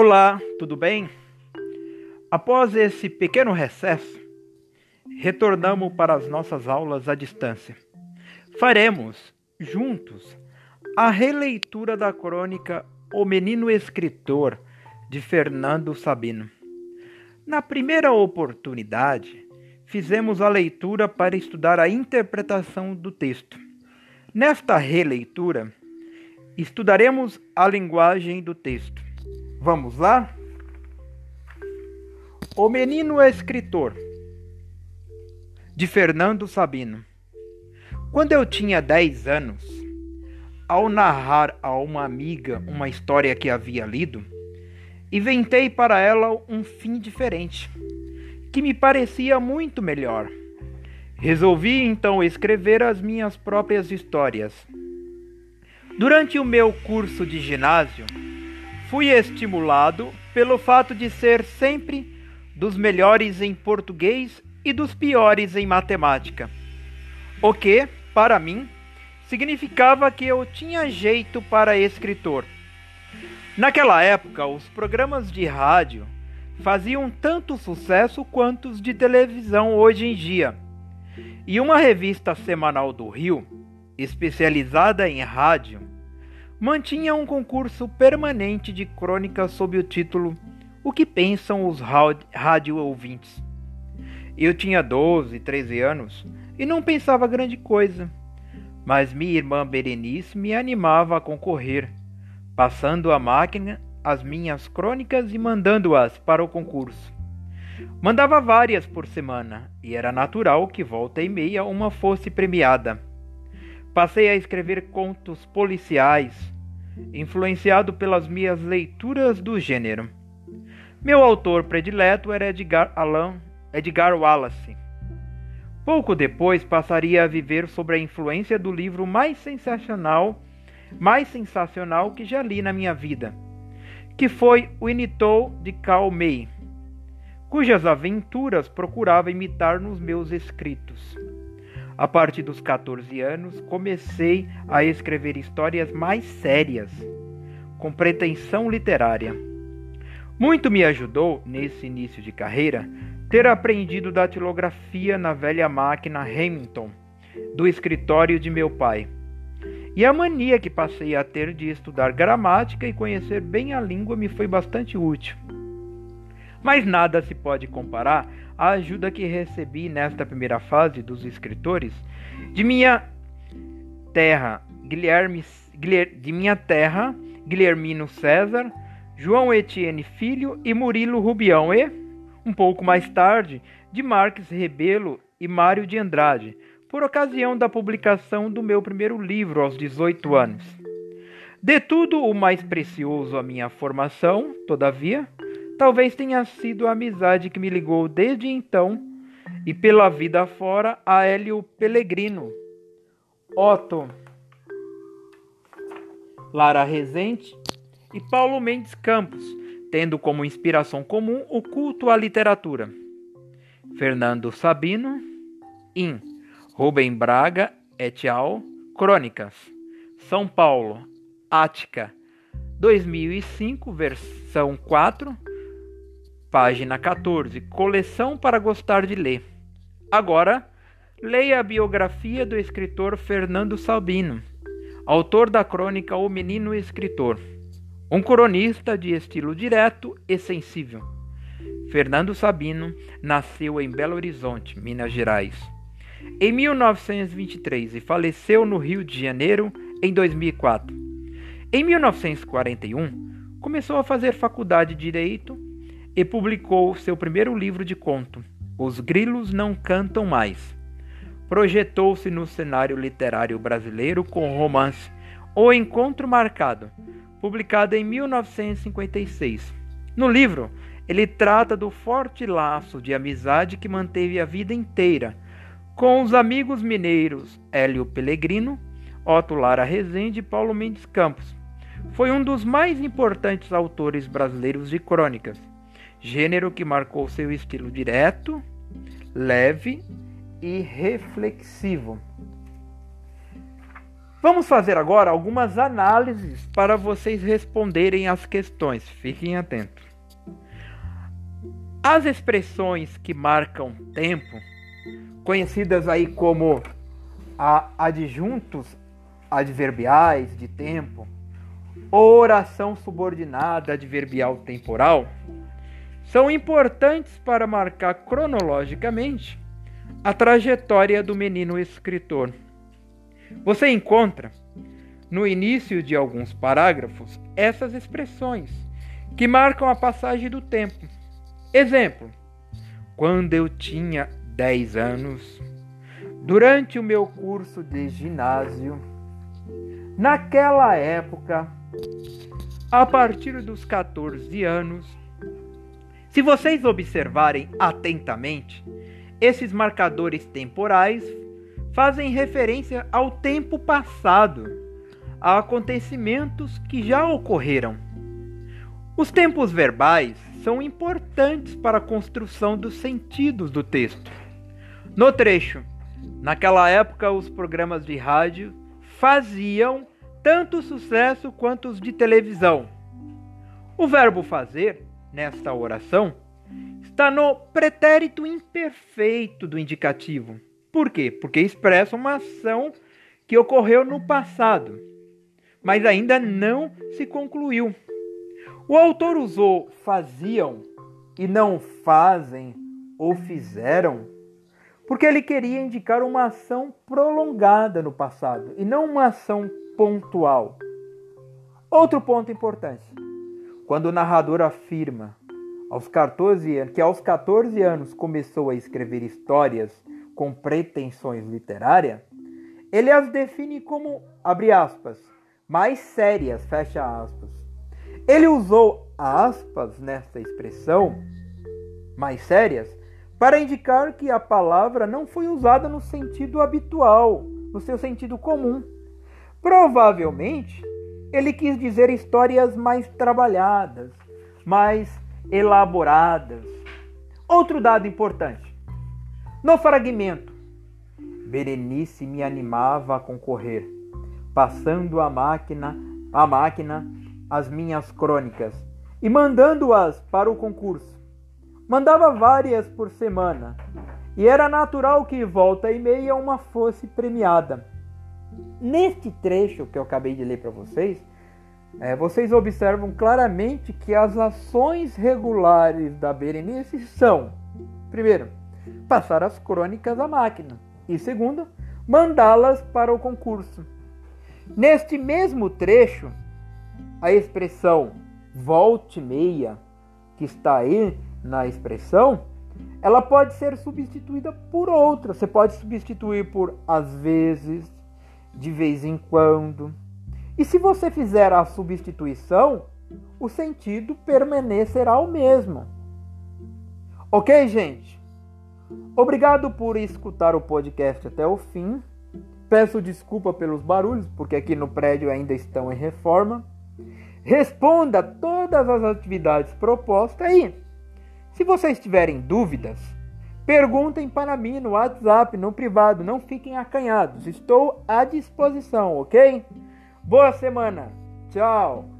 Olá, tudo bem? Após esse pequeno recesso, retornamos para as nossas aulas à distância. Faremos, juntos, a releitura da crônica O Menino Escritor, de Fernando Sabino. Na primeira oportunidade, fizemos a leitura para estudar a interpretação do texto. Nesta releitura, estudaremos a linguagem do texto. Vamos lá? O Menino Escritor, de Fernando Sabino. Quando eu tinha 10 anos, ao narrar a uma amiga uma história que havia lido, inventei para ela um fim diferente, que me parecia muito melhor. Resolvi então escrever as minhas próprias histórias. Durante o meu curso de ginásio, fui estimulado pelo fato de ser sempre dos melhores em português e dos piores em matemática. O que, para mim, significava que eu tinha jeito para escritor. Naquela época, os programas de rádio faziam tanto sucesso quanto os de televisão hoje em dia. E uma revista semanal do Rio, especializada em rádio, mantinha um concurso permanente de crônicas sob o título O que pensam os rádio ouvintes? Eu tinha 12, 13 anos e não pensava grande coisa, mas minha irmã Berenice me animava a concorrer passando à máquina as minhas crônicas e mandando-as para o concurso. Mandava várias por semana, e era natural que volta e meia uma fosse premiada. Passei a escrever contos policiais, influenciado pelas minhas leituras do gênero. Meu autor predileto era Edgar Allan Edgar Wallace. Pouco depois passaria a viver sob a influência do livro mais sensacional mais sensacional que já li na minha vida, que foi o Initou de Cal May, cujas aventuras procurava imitar nos meus escritos. A partir dos 14 anos, comecei a escrever histórias mais sérias, com pretensão literária. Muito me ajudou, nesse início de carreira, ter aprendido datilografia na velha máquina Hamilton, do escritório de meu pai e a mania que passei a ter de estudar gramática e conhecer bem a língua me foi bastante útil. Mas nada se pode comparar à ajuda que recebi nesta primeira fase dos escritores de minha terra, Guilherme, de minha terra, Guilhermino César, João Etienne Filho e Murilo Rubião e, um pouco mais tarde, de Marques Rebelo e Mário de Andrade, por ocasião da publicação do meu primeiro livro aos 18 anos. De tudo o mais precioso à minha formação, todavia, talvez tenha sido a amizade que me ligou desde então e pela vida fora a Hélio Pellegrino, Otto, Lara Rezende e Paulo Mendes Campos, tendo como inspiração comum o culto à literatura. Fernando Sabino, In Rubem Braga et al. Crônicas. São Paulo. Ática. 2005, versão 4, página 14. Coleção para gostar de ler. Agora, leia a biografia do escritor Fernando Sabino, autor da crônica O Menino Escritor. Um cronista de estilo direto e sensível. Fernando Sabino nasceu em Belo Horizonte, Minas Gerais em 1923 e faleceu no Rio de Janeiro em 2004. Em 1941, começou a fazer faculdade de Direito e publicou seu primeiro livro de conto, Os Grilos Não Cantam Mais. Projetou-se no cenário literário brasileiro com o romance O Encontro Marcado, publicado em 1956. No livro, ele trata do forte laço de amizade que manteve a vida inteira com os amigos mineiros Hélio Pellegrino, Otto Lara Rezende e Paulo Mendes Campos. Foi um dos mais importantes autores brasileiros de crônicas, gênero que marcou seu estilo direto, leve e reflexivo. Vamos fazer agora algumas análises para vocês responderem as questões. Fiquem atentos. As expressões que marcam tempo, conhecidas aí como adjuntos adverbiais de tempo, oração subordinada adverbial temporal, são importantes para marcar cronologicamente a trajetória do menino escritor. Você encontra, no início de alguns parágrafos, essas expressões que marcam a passagem do tempo. Exemplo: quando eu tinha 10 anos, durante o meu curso de ginásio, naquela época, a partir dos 14 anos, se vocês observarem atentamente, esses marcadores temporais fazem referência ao tempo passado, a acontecimentos que já ocorreram. Os tempos verbais são importantes para a construção dos sentidos do texto. No trecho, naquela época os programas de rádio faziam tanto sucesso quanto os de televisão. O verbo fazer, nesta oração, está no pretérito imperfeito do indicativo. Por quê? Porque expressa uma ação que ocorreu no passado, mas ainda não se concluiu. O autor usou faziam e não fazem ou fizeram, porque ele queria indicar uma ação prolongada no passado e não uma ação pontual. Outro ponto importante: quando o narrador afirma aos 14 anos, que aos 14 anos começou a escrever histórias com pretensões literárias, ele as define como, abre aspas, mais sérias, fecha aspas. Ele usou aspas nessa expressão, mais sérias, para indicar que a palavra não foi usada no sentido habitual, no seu sentido comum. Provavelmente, ele quis dizer histórias mais trabalhadas, mais elaboradas. Outro dado importante: no fragmento, Berenice me animava a concorrer, passando a máquina, a máquina as minhas crônicas e mandando-as para o concurso. Mandava várias por semana, e era natural que volta e meia uma fosse premiada. Neste trecho que eu acabei de ler para vocês, é, vocês observam claramente que as ações regulares da Berenice são, primeiro, passar as crônicas à máquina, e segundo, mandá-las para o concurso. Neste mesmo trecho, a expressão volte meia, que está aí na expressão, ela pode ser substituída por outra. Você pode substituir por às vezes, de vez em quando. E se você fizer a substituição, o sentido permanecerá o mesmo. Ok, gente? Obrigado por escutar o podcast até o fim. Peço desculpa pelos barulhos, porque aqui no prédio ainda estão em reforma. Responda todas as atividades propostas aí. Se vocês tiverem dúvidas, perguntem para mim no WhatsApp, no privado. Não fiquem acanhados. Estou à disposição, ok? Boa semana. Tchau.